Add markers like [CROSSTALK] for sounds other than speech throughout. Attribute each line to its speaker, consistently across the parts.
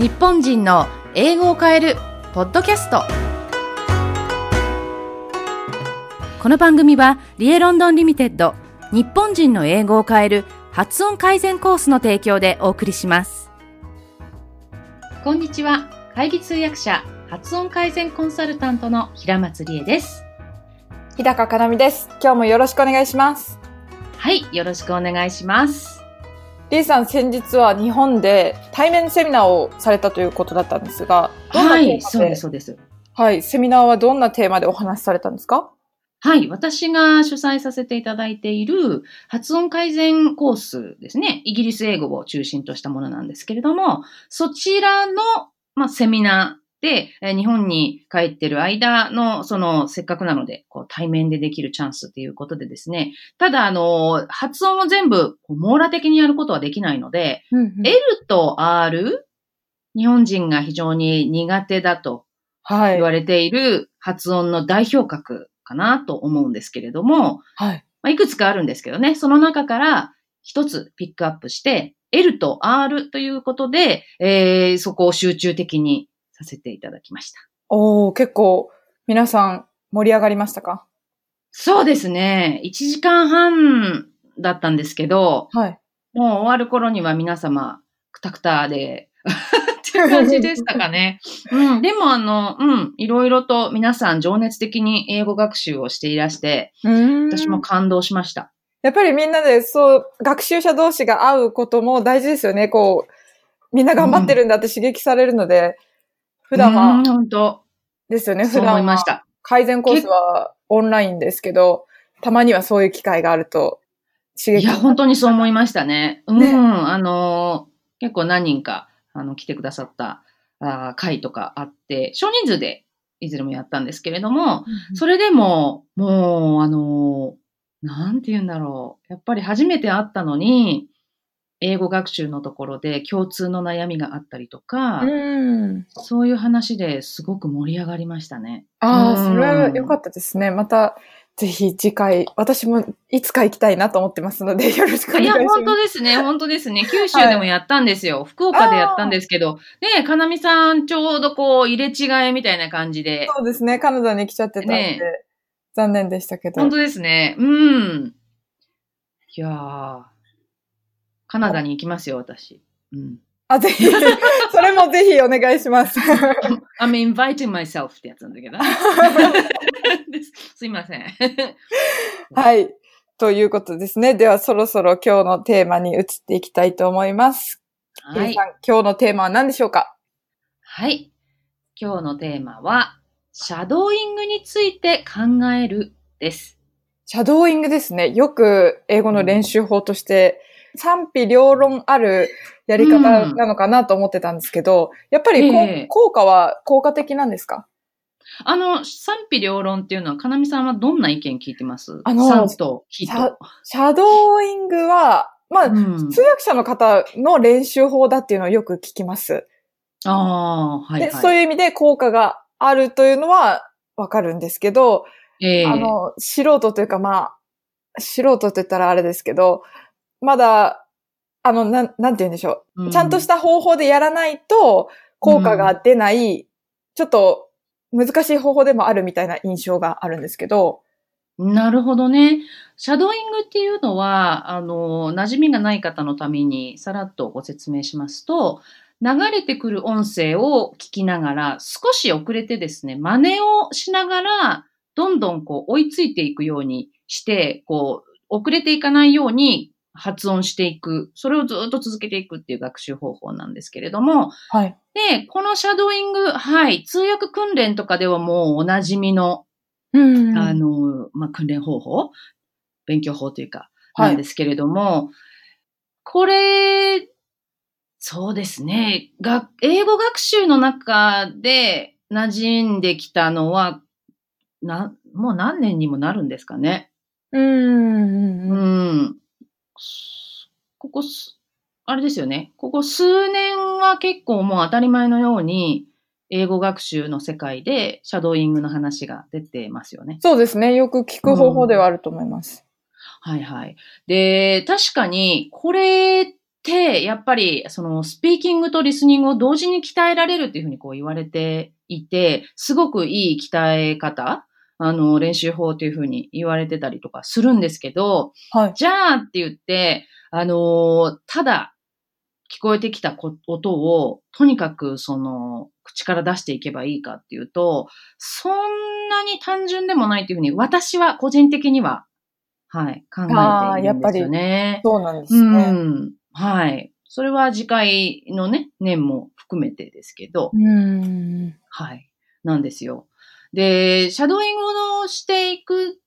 Speaker 1: 日本人の英語を変えるポッドキャスト。この番組はリエロンドンリミテッド日本人の英語を変える発音改善コースの提供でお送りします。こんにちは。会議通訳者発音改善コンサルタントの平松理恵です。
Speaker 2: 日高かなみです。今日もよろしくお願いします。
Speaker 1: はいよろしくお願いします
Speaker 2: リーさん、先日は日本で対面セミナーをされたということだったんですが、
Speaker 1: はいそうですそうです
Speaker 2: はい、セミナーはどんなテーマでお話しされたんですか？
Speaker 1: はい。私が主催させていただいている発音改善コースですね。イギリス英語を中心としたものなんですけれども、そちらの、まあ、セミナーで、えー日本に帰ってる間の、その、せっかくなので、こう、対面でできるチャンスっていうことでですね。ただ、あの、発音を全部、網羅的にやることはできないので、
Speaker 2: うんうん
Speaker 1: L と R、日本人が非常に苦手だと
Speaker 2: はい
Speaker 1: 言。われている発音の代表格かなと思うんですけれども、
Speaker 2: はい。
Speaker 1: まあ、いくつかあるんですけどね、その中から一つピックアップして、L と R ということで、えー、そこを集中的にさせていただきました。
Speaker 2: おー、結構皆さん盛り上がりましたか？
Speaker 1: そうですね。1時間半だったんですけど、
Speaker 2: はい。
Speaker 1: もう終わる頃には皆様、くたくたで、[LAUGHS] っていう感じでしたかね。[LAUGHS] うん。でもあの、うん。いろいろと皆さん情熱的に英語学習をしていらして、私も感動しました。
Speaker 2: やっぱりみんなでそう、学習者同士が会うことも大事ですよね。こう、みんな頑張ってるんだって刺激されるので、普段は
Speaker 1: うん、本当
Speaker 2: ですよね。普段は
Speaker 1: いました。
Speaker 2: 改善コースはオンラインですけど、たまにはそういう機会があると刺激
Speaker 1: いや、本当にそう思いましたね。うん。
Speaker 2: ね
Speaker 1: あのー結構何人か、あの、来てくださった、あー会とかあって、少人数でいずれもやったんですけれども、それでも、もう、あのーなんて言うんだろう。やっぱり初めて会ったのに、英語学習のところで共通の悩みがあったりとか、
Speaker 2: うん。
Speaker 1: そういう話ですごく盛り上がりましたね。
Speaker 2: ああ、
Speaker 1: うん
Speaker 2: それは良かったですね。また、ぜひ次回、私もいつか行きたいなと思ってますので、[LAUGHS] よろしくお願
Speaker 1: いや、
Speaker 2: いします。
Speaker 1: 本当ですね、本当ですね。九州でもやったんですよ。福岡でやったんですけど、ねかなみさん、ちょうどこう、入れ違いみたいな感じで。
Speaker 2: そうですね。カナダに来ちゃってたんで、
Speaker 1: ね
Speaker 2: 残念でしたけど。
Speaker 1: 本当ですね。うん。いやー、カナダに行きますよ、私。うん。
Speaker 2: あ、ぜひ、[LAUGHS] それもぜひお願いします。[LAUGHS]
Speaker 1: I'm inviting myself ってやつなんだけど。で [LAUGHS] すすいません。
Speaker 2: はい。ということですね。では、そろそろ今日のテーマに移っていきたいと思います。
Speaker 1: はい
Speaker 2: 今日のテーマは何でしょうか？
Speaker 1: はい。今日のテーマは、シャドーイングについて考えるです。
Speaker 2: シャドーイングですね。よく英語の練習法として、賛否両論あるやり方なのかなと思ってたんですけど、やっぱり
Speaker 1: ええ
Speaker 2: 効果は効果的なんですか？
Speaker 1: あの、賛否両論っていうのは、かなみさんはどんな意見聞いてます？
Speaker 2: あの
Speaker 1: 賛と否
Speaker 2: シャ
Speaker 1: と。
Speaker 2: シャドーイングは、まあ、
Speaker 1: うん
Speaker 2: 通訳者の方の練習法だっていうのをよく聞きます。
Speaker 1: ああ、はい、はい。
Speaker 2: で、そういう意味で効果があるというのはわかるんですけど、
Speaker 1: ええ
Speaker 2: あの、素人というかまあ、素人って言ったらあれですけど、まだ、あの、なん、なんて言うんでしょう。
Speaker 1: うん
Speaker 2: ちゃんとした方法でやらないと効果が出ない、ちょっと難しい方法でもあるみたいな印象があるんですけど、
Speaker 1: なるほどね。シャドーイングっていうのは、あの、馴染みがない方のためにさらっとご説明しますと、流れてくる音声を聞きながら、少し遅れてですね、真似をしながら、どんどんこう追いついていくようにして、こう、遅れていかないように発音していく。それをずっと続けていくっていう学習方法なんですけれども、
Speaker 2: はい。
Speaker 1: で、このシャドーイング、はい、通訳訓練とかではもうお馴染みの
Speaker 2: うん
Speaker 1: あの、まあ、訓練方法？勉強法というか、
Speaker 2: はい
Speaker 1: なんですけれども、これ、そうですね。が、英語学習の中で馴染んできたのは、な、もう何年にもなるんですかね。
Speaker 2: うんう。ん。
Speaker 1: ここす、あれですよね。ここ数年は結構もう当たり前のように、英語学習の世界でシャドーイングの話が出てますよね。
Speaker 2: そうですね。よく聞く方法ではあると思います。
Speaker 1: はいはい。で、確かに、これって、やっぱり、その、スピーキングとリスニングを同時に鍛えられるっていうふうにこう言われていて、すごくいい鍛え方、あの、練習法というふうに言われてたりとかするんですけど、
Speaker 2: はい。
Speaker 1: じゃあって言って、あの、ただ、聞こえてきたこ音を、とにかく、その、口から出していけばいいかっていうと、そんなに単純でもないっていうふうに、私は個人的には、はい、考えているんですよね。
Speaker 2: そうなんです
Speaker 1: う
Speaker 2: ね。
Speaker 1: ん。はい。それは次回のね、年も含めてですけど、
Speaker 2: うん。
Speaker 1: はい。なんですよ。で、シャドーイングをしていく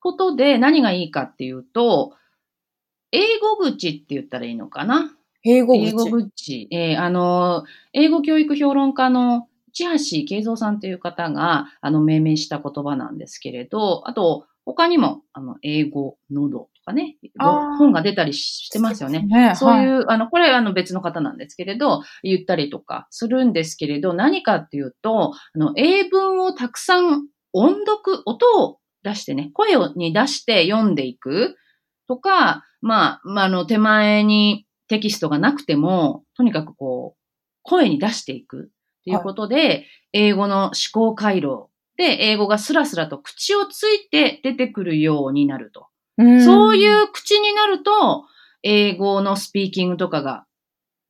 Speaker 1: ことで何がいいかっていうと、英語口って言ったらいいのかな？
Speaker 2: 英語
Speaker 1: 英語
Speaker 2: 口。
Speaker 1: 口。えーあの、英語教育評論家の千橋慶三さんという方が、あの、命名した言葉なんですけれど、あと、他にも、あの、英語、喉とかね、本が出たりしてますよね。
Speaker 2: ね。
Speaker 1: そういう、
Speaker 2: は
Speaker 1: あの、これあの別の方なんですけれど、言ったりとかするんですけれど、何かっていうと、あの、英文をたくさん音読、音を出してね、声をに出して読んでいく。とか、まあ、まあ、あの、手前にテキストがなくても、とにかくこう、声に出していく。っていうことで、英語の思考回路で、英語がスラスラと口をついて出てくるようになると。
Speaker 2: ん。
Speaker 1: そういう口になると、英語のスピーキングとかが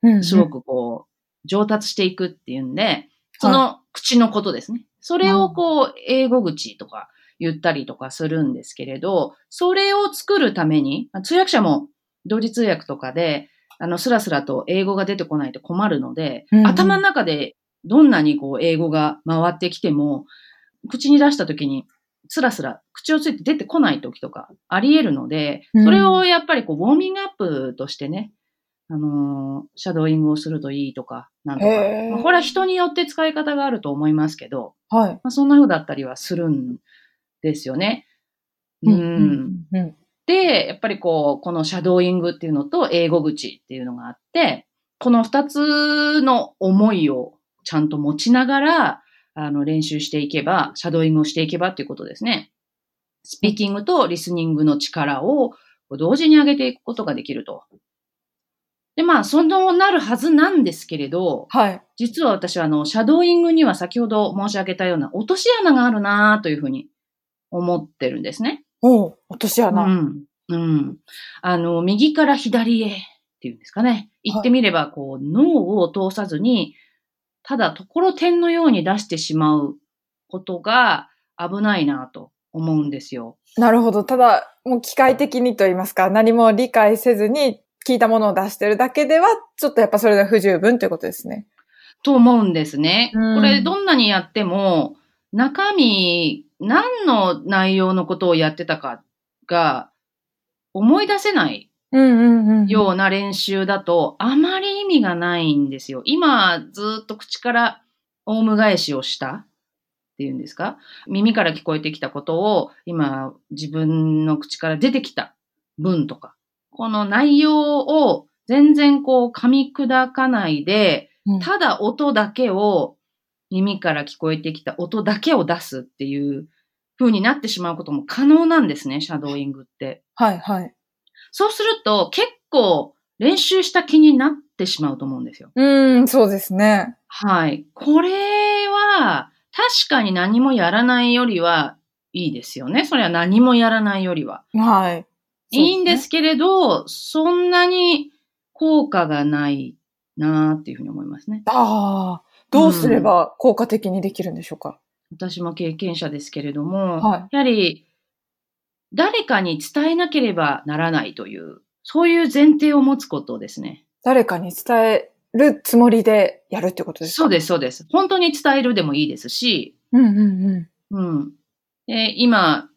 Speaker 2: うん、
Speaker 1: すごくこう、上達していくっていうんで、その口のことですね。それをこう、英語口とか言ったりとかするんですけれど、それを作るために、通訳者も同時通訳とかで、あの、スラスラと英語が出てこないと困るので、
Speaker 2: うんうん。
Speaker 1: 頭の中でどんなにこう、英語が回ってきても、口に出した時に、スラスラ口をついて出てこない時とかあり得るので、
Speaker 2: うん
Speaker 1: それをやっぱりこう、ウォーミングアップとしてね、あのーシャドーイングをするといいとか、なんとか。まあこれは人によって使い方があると思いますけど、
Speaker 2: はい。
Speaker 1: まあ、そんな風だったりはするんですよね。うん。
Speaker 2: うん。
Speaker 1: で、やっぱりこう、このシャドーイングっていうのと英語口っていうのがあって、この二つの思いをちゃんと持ちながら、あの、練習していけば、シャドーイングをしていけばっていうことですね。スピーキングとリスニングの力を同時に上げていくことができると。で、まあ、そのなるはずなんですけれど、
Speaker 2: はい。
Speaker 1: 実は私はあの、シャドーイングには先ほど申し上げたような落とし穴があるなというふうに思ってるんですね。
Speaker 2: おう落とし穴。
Speaker 1: うん。うん。あの、右から左へっていうんですかね。言ってみれば、こう、脳を通さずに、ただ、ところてんのように出してしまうことが危ないなと思うんですよ。
Speaker 2: なるほど。ただ、もう機械的にと言いますか、何も理解せずに聞いたものを出してるだけでは、ちょっとやっぱそれで不十分ということですね。
Speaker 1: と思うんですね。
Speaker 2: うん
Speaker 1: これ、どんなにやっても、中身、何の内容のことをやってたかが思い出せない。ような練習だと、あまり意味がないんですよ。今、ずっと口からオウム返しをしたっていうんですか？耳から聞こえてきたことを、今、自分の口から出てきた文とか、この内容を全然こう噛み砕かないで、
Speaker 2: うん
Speaker 1: ただ音だけを、耳から聞こえてきた音だけを出すっていう風になってしまうことも可能なんですね、シャドーイングって。
Speaker 2: はいはい。
Speaker 1: そうすると結構練習した気になってしまうと思うんですよ。
Speaker 2: うーん、そうですね。
Speaker 1: はい。これは確かに何もやらないよりはいいですよね。それは何もやらないよりは。
Speaker 2: はい。
Speaker 1: いいんですけれど、そんなに効果がないなーっていうふうに思いますね。
Speaker 2: ああ、どうすれば効果的にできるんでしょうか？
Speaker 1: 私も経験者ですけれども、
Speaker 2: はい
Speaker 1: やはり誰かに伝えなければならないという、そういう前提を持つことですね。
Speaker 2: 誰かに伝えるつもりでやるってことですか？
Speaker 1: そうです、そうです。本当に伝えるでもいいですし、
Speaker 2: うんうんうん。
Speaker 1: うん。で今、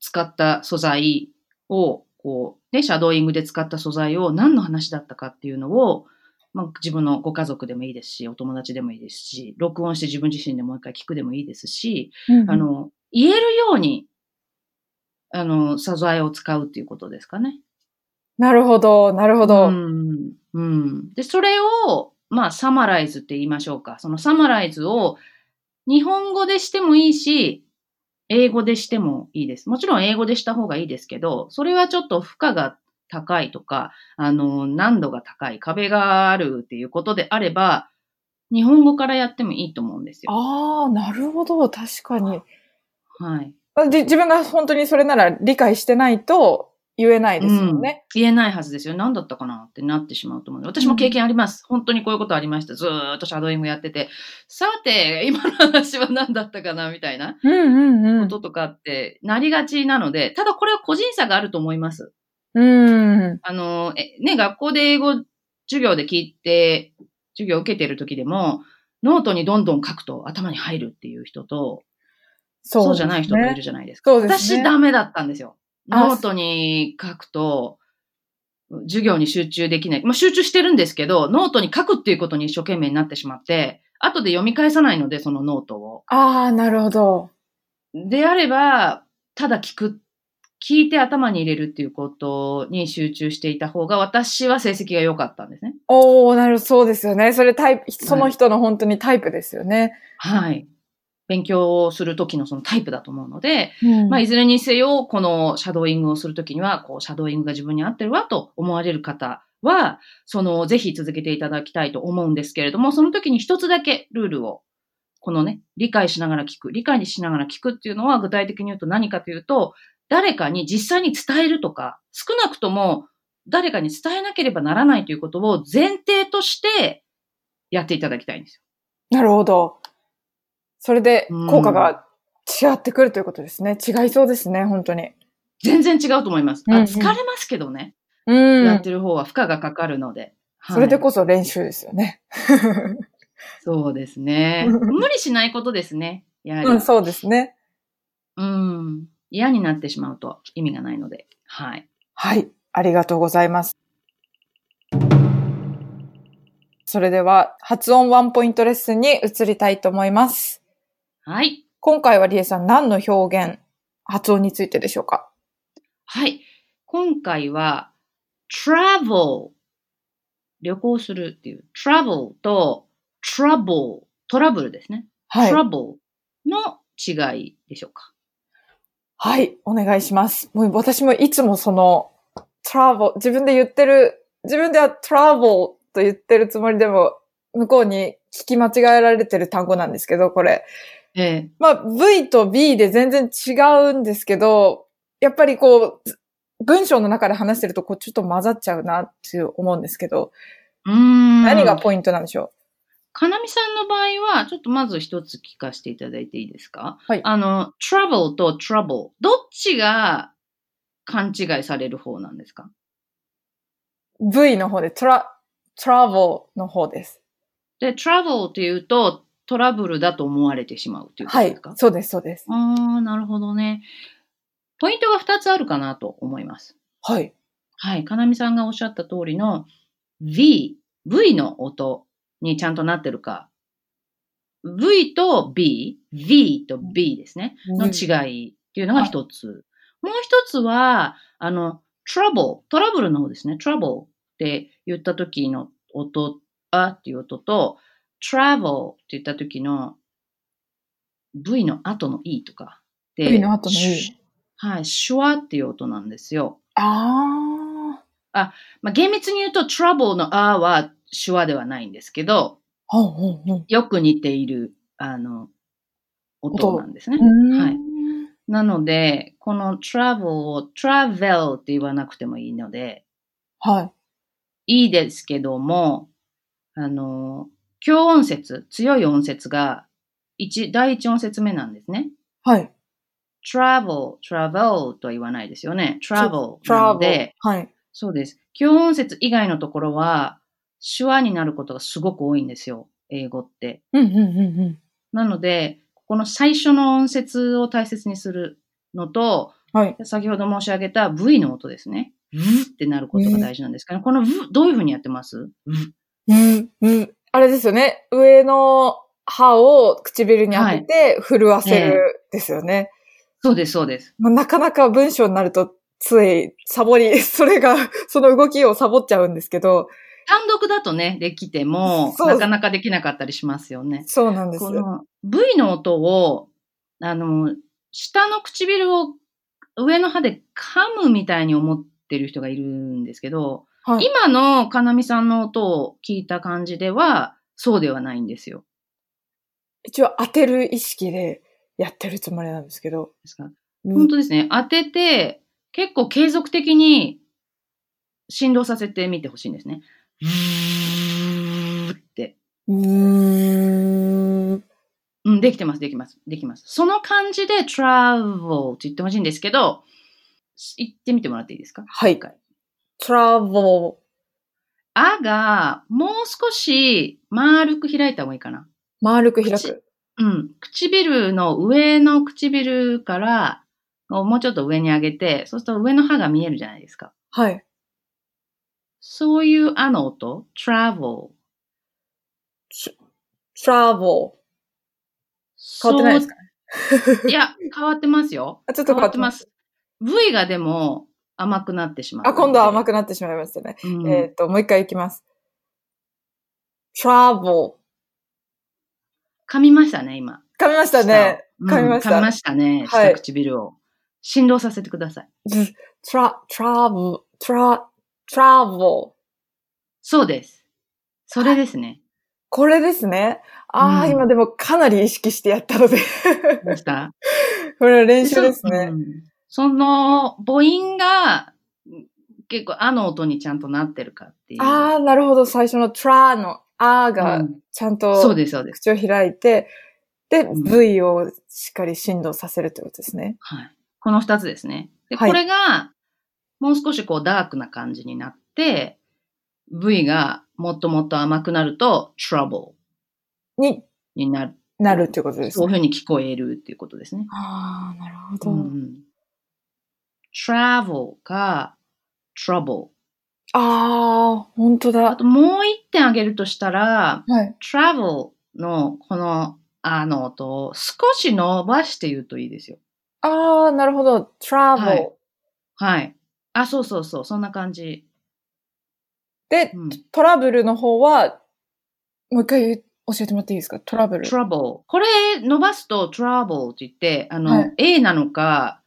Speaker 1: 使った素材を、こう、ね、シャドーイングで使った素材を何の話だったかっていうのを、まあ、自分のご家族でもいいですし、お友達でもいいですし、録音して自分自身でもう一回聞くでもいいですし、
Speaker 2: うんうん
Speaker 1: あ、の、言えるように、あの、素材を使うっていうことですかね。
Speaker 2: なるほど、なるほど。
Speaker 1: うん。うん。で、それを、まあ、サマライズって言いましょうか。そのサマライズを日本語でしてもいいし、英語でしてもいいです。もちろん英語でした方がいいですけど、それはちょっと負荷が高いとか、あの、難度が高い、壁があるっていうことであれば、日本語からやってもいいと思うんですよ。
Speaker 2: ああ、なるほど。確かに。
Speaker 1: はい。
Speaker 2: で自分が本当にそれなら理解してないと言えないですよね。
Speaker 1: 言えないはずですよ。何だったかなってなってしまうと思う。私も経験あります。本当にこういうことありました。ずーっとシャドーイングやってて、さて、今の話は何だったかなみたいな
Speaker 2: うんうんうん。
Speaker 1: こととかってなりがちなので、ただこれは個人差があると思います。
Speaker 2: うん。
Speaker 1: あの、え、ね、学校で英語授業で聞いて、授業を受けてる時でも、ノートにどんどん書くと頭に入るっていう人と、そうじゃない人もいるじゃないですか。
Speaker 2: そうですね。
Speaker 1: 私ダメだったんですよ。
Speaker 2: あ
Speaker 1: ノートに書くと、授業に集中できない。まあ、集中してるんですけど、ノートに書くっていうことに一生懸命になってしまって、後で読み返さないので、そのノートを。
Speaker 2: ああ、なるほど。
Speaker 1: であれば、ただ聞く、聞いて頭に入れるっていうことに集中していた方が、私は成績が良かったんですね。
Speaker 2: おー、なるほど、そうですよね。それタイプ、その人の本当にタイプですよね。
Speaker 1: はい。勉強をするときのそのタイプだと思うので、
Speaker 2: うん
Speaker 1: まあ、いずれにせよ、このシャドーイングをするときには、こう、シャドーイングが自分に合ってるわと思われる方は、その、ぜひ続けていただきたいと思うんですけれども、その時に一つだけルールを、このね、理解しながら聞く、理解しながら聞くっていうのは具体的に言うと何かというと、誰かに実際に伝えるとか、少なくとも誰かに伝えなければならないということを前提としてやっていただきたいんですよ。
Speaker 2: なるほど。それで
Speaker 1: うん
Speaker 2: 効果が違ってくるということですね。違いそうですね、本当に。
Speaker 1: 全然違うと思います。あ
Speaker 2: うんうん
Speaker 1: 疲れますけどね。
Speaker 2: うん。
Speaker 1: やってる方は負荷がかかるので。はい
Speaker 2: それでこそ練習ですよね。[LAUGHS]
Speaker 1: そうですね。[LAUGHS] 無理しないことですね。やはり。
Speaker 2: うん、そうですね。
Speaker 1: うん。嫌になってしまうと意味がないので。はい。
Speaker 2: はい。ありがとうございます。それでは、発音ワンポイントレッスンに移りたいと思います。
Speaker 1: はい。
Speaker 2: 今回はリエさん何の表現、発音についてでしょうか？
Speaker 1: はい。今回は、travel。旅行するっていう。travel と trouble。トラブルですね。
Speaker 2: はい。
Speaker 1: trouble の違いでしょうか？
Speaker 2: はい。お願いします。もう私もいつもその、travel、自分で言ってる、自分では travel と言ってるつもりでも、向こうに聞き間違えられてる単語なんですけど、これ。
Speaker 1: ええ。
Speaker 2: まあ、V と B で全然違うんですけど、やっぱりこう、文章の中で話してると、こう、ちょっと混ざっちゃうなって思うんですけど、
Speaker 1: うーん。
Speaker 2: 何がポイントなんでしょ
Speaker 1: かなみさんの場合は、ちょっとまず一つ聞かせていただいていいですか？
Speaker 2: はい
Speaker 1: あの、travel と trouble。どっちが勘違いされる方なんですか？
Speaker 2: う ?V の方で、トラ、トラベルの方です。
Speaker 1: で、travel っていうとトラブルだと思われてしまうっていうこと
Speaker 2: はい
Speaker 1: ですか、。
Speaker 2: そうです、そうです。
Speaker 1: あー、なるほどね。ポイントが二つあるかなと思います。
Speaker 2: はい。
Speaker 1: はい。かなみさんがおっしゃった通りの V、V の音にちゃんとなってるか。V と B、V と B ですね。の違いっていうのが一つ。もう一つは、あの、trouble、トラブルの方ですね。trouble って言った時の音、あっていう音と、travel って言った時の V の後の E とか。で
Speaker 2: V の後の E
Speaker 1: しはい、シュワっていう音なんですよ。
Speaker 2: あ
Speaker 1: まあ、厳密に言うと trouble のあは手話ではないんですけど、
Speaker 2: あ。ほんほんほん。
Speaker 1: よく似ている、あの、音なんですね。
Speaker 2: は
Speaker 1: はい。なので、この travel を travel って言わなくてもいいので、
Speaker 2: はい。
Speaker 1: いいですけども、あの、強音節、強い音節が一、第一音節目なんですね。
Speaker 2: はい。
Speaker 1: travel, travel とは言わないですよね。travel なので
Speaker 2: ル。、はい。
Speaker 1: そうです。強音節以外のところは、手話になることがすごく多いんですよ。英語って。
Speaker 2: うん、うん、うん、うん。
Speaker 1: なので、この最初の音節を大切にするのと、
Speaker 2: はい。
Speaker 1: 先ほど申し上げた V の音ですね。V ってなることが大事なんですけど、この V、どういうふうにやってます ?V。
Speaker 2: うん、うん。あれですよね。上の歯を唇に当てて震わせるですよね。
Speaker 1: そうです、そうです。
Speaker 2: まあ、なかなか文章になるとついサボり、それが、[LAUGHS] その動きをサボっちゃうんですけど、
Speaker 1: 単独だとね、できても、なかなかできなかったりしますよね。
Speaker 2: そうなんです。
Speaker 1: この V の音を、あの、下の唇を上の歯で噛むみたいに思っってる人がいるんですけど、
Speaker 2: はい。
Speaker 1: 今のかなみさんの音を聞いた感じでは、そうではないんですよ。
Speaker 2: 一応当てる意識でやってるつもりなんですけど。
Speaker 1: ですか？
Speaker 2: うん
Speaker 1: 本当ですね。当てて、結構継続的に振動させてみてほしいんですね。ブーって。
Speaker 2: うーん。
Speaker 1: うん、できてます、できます、できます。その感じで travel って言ってほしいんですけど、言ってみてもらっていいですか？
Speaker 2: はい travel.
Speaker 1: あが、もう少し丸く開いた方がいいかな。
Speaker 2: 丸く開
Speaker 1: 口
Speaker 2: く。
Speaker 1: うん。唇の上の唇から、もうちょっと上に上げて、そうすると上の歯が見えるじゃないですか。
Speaker 2: はい。
Speaker 1: そういうあの音、travel。
Speaker 2: travel. 変わってないですか
Speaker 1: いや、変わってますよ。[LAUGHS]
Speaker 2: あちょっと
Speaker 1: 変わってます。V がでも甘くなってしまう。
Speaker 2: あ、今度は甘
Speaker 1: く、
Speaker 2: くなってしまいましたね。
Speaker 1: うん
Speaker 2: えっ、と、もう一回いきます。travel.
Speaker 1: 噛みましたね、今。
Speaker 2: 噛みましたね。
Speaker 1: うん
Speaker 2: 噛みました
Speaker 1: 噛みましたね、
Speaker 2: はい
Speaker 1: 下唇を。振動させてください。
Speaker 2: tra, travel, tra, travel.
Speaker 1: そうです。それですね。
Speaker 2: これですね。ああ、
Speaker 1: うん
Speaker 2: 今でもかなり意識してやったので。
Speaker 1: どうした？[LAUGHS]
Speaker 2: これは練習です
Speaker 1: そ
Speaker 2: ね
Speaker 1: う。んその母音が結構あの音にちゃんとなってるかっていう。
Speaker 2: ああ、なるほど。最初の tra のあー
Speaker 1: う
Speaker 2: が
Speaker 1: ん
Speaker 2: ちゃんと
Speaker 1: そうです、そうです。
Speaker 2: 口を開いて、で、
Speaker 1: うん
Speaker 2: V をしっかり振動させるってことですね。
Speaker 1: はい。この二つですね。で、
Speaker 2: はい
Speaker 1: これが、もう少しこうダークな感じになって、V がもっともっと甘くなると、trouble
Speaker 2: に
Speaker 1: になる。
Speaker 2: なるってことです
Speaker 1: そういう
Speaker 2: ね。
Speaker 1: ふうに聞こえるっていうことですね。
Speaker 2: ああ、なるほど。
Speaker 1: うん、travel か trouble。
Speaker 2: ああ、本当
Speaker 1: あ
Speaker 2: だ。
Speaker 1: ともう一点あげるとしたら、
Speaker 2: はい。
Speaker 1: travel のこのあの音を少し伸ばして言うといいですよ。
Speaker 2: ああ、なるほど。travel、
Speaker 1: はいはい。あ、そうそうそう、そんな感じ。
Speaker 2: で、
Speaker 1: うん
Speaker 2: トラブルの方は、もう一回教えてもらっていいですか？トラブル。
Speaker 1: trouble。これ伸ばすと trouble って言って、あの、
Speaker 2: はい
Speaker 1: A なのか、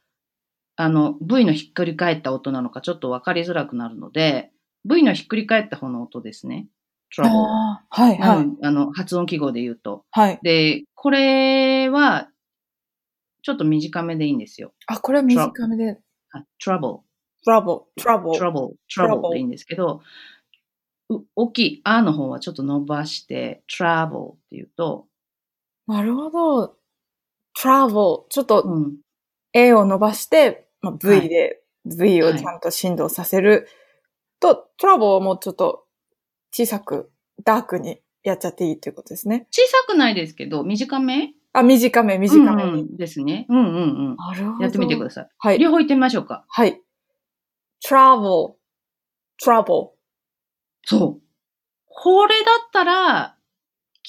Speaker 1: あの、V のひっくり返った音なのかちょっとわかりづらくなるので、V のひっくり返った方の音ですね。trouble。
Speaker 2: はい、はい、
Speaker 1: うんあの、発音記号で言うと。
Speaker 2: はい。
Speaker 1: で、これは、ちょっと短めでいいんですよ。
Speaker 2: あ、これは短めで。
Speaker 1: あ trouble。
Speaker 2: trouble, trouble.
Speaker 1: trouble,
Speaker 2: trouble
Speaker 1: trouble でいいんですけど、う大きいあの方はちょっと伸ばして、travel っていうと、
Speaker 2: なるほど。travel. ちょっと
Speaker 1: うん
Speaker 2: A を伸ばして、まあ、
Speaker 1: は
Speaker 2: V
Speaker 1: い
Speaker 2: で V をちゃんと振動させる。と、trouble をもうちょっと小さく、ダークにやっちゃっていいっていうことですね。
Speaker 1: 小さくないですけど、短め？
Speaker 2: あ、短め、短めに。
Speaker 1: うんうんですね。うんうんうん。
Speaker 2: なるほど。
Speaker 1: やってみてください。
Speaker 2: はい。
Speaker 1: 両方言ってみましょうか。
Speaker 2: はい。travel, trouble.
Speaker 1: そう。これだったら、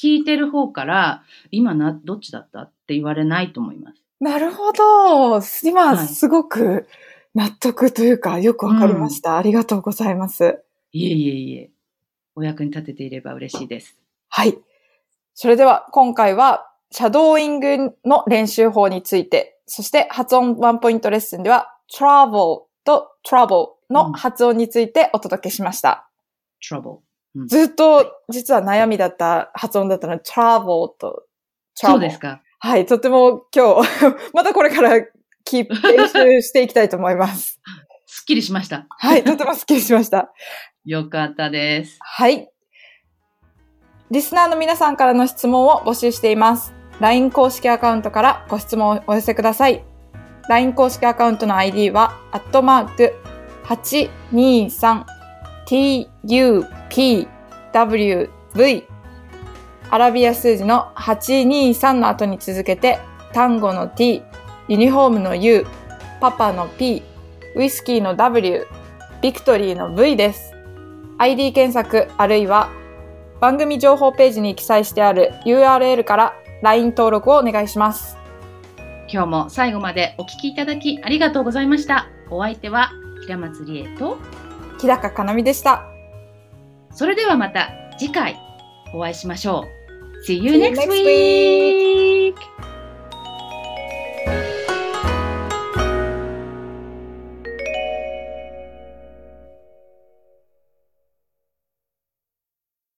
Speaker 1: 聞いてる方から、今な、どっちだった？って言われないと思います。
Speaker 2: なるほど。今、
Speaker 1: はい
Speaker 2: すごく納得というか、よくわかりました、ありがとうございます。
Speaker 1: いえいえいえ。お役に立てていれば嬉しいです。
Speaker 2: はい。それでは、今回は、シャドーイングの練習法について、そして発音ワンポイントレッスンでは、travel と trouble の発音についてお届けしました。
Speaker 1: trouble。うん
Speaker 2: ずっと実は悩みだった発音だったので、travel と trouble。
Speaker 1: そうですか。
Speaker 2: はい、とても今日、[LAUGHS] またこれからキープ練習していきたいと思います。[LAUGHS]
Speaker 1: すっきりしました。
Speaker 2: はい、とてもスッキリしました。[LAUGHS]
Speaker 1: よかったです。
Speaker 2: はい。リスナーの皆さんからの質問を募集しています。LINE 公式アカウントからご質問をお寄せください。LINE 公式アカウントの ID は、アットマーク 823tupwv アラビア数字の823の後に続けて、単語の t、ユニフォームの u、パパの p、ウイスキーの w、ビクトリーの v です。ID 検索あるいは番組情報ページに記載してある URL から LINE 登録をお願いします。
Speaker 1: 今日も最後までお聞きいただきありがとうございました。お相手は平松理恵と、
Speaker 2: 日高かなみでした。
Speaker 1: それではまた次回お会いしましょう。See you
Speaker 2: See you
Speaker 1: next
Speaker 2: next
Speaker 1: week!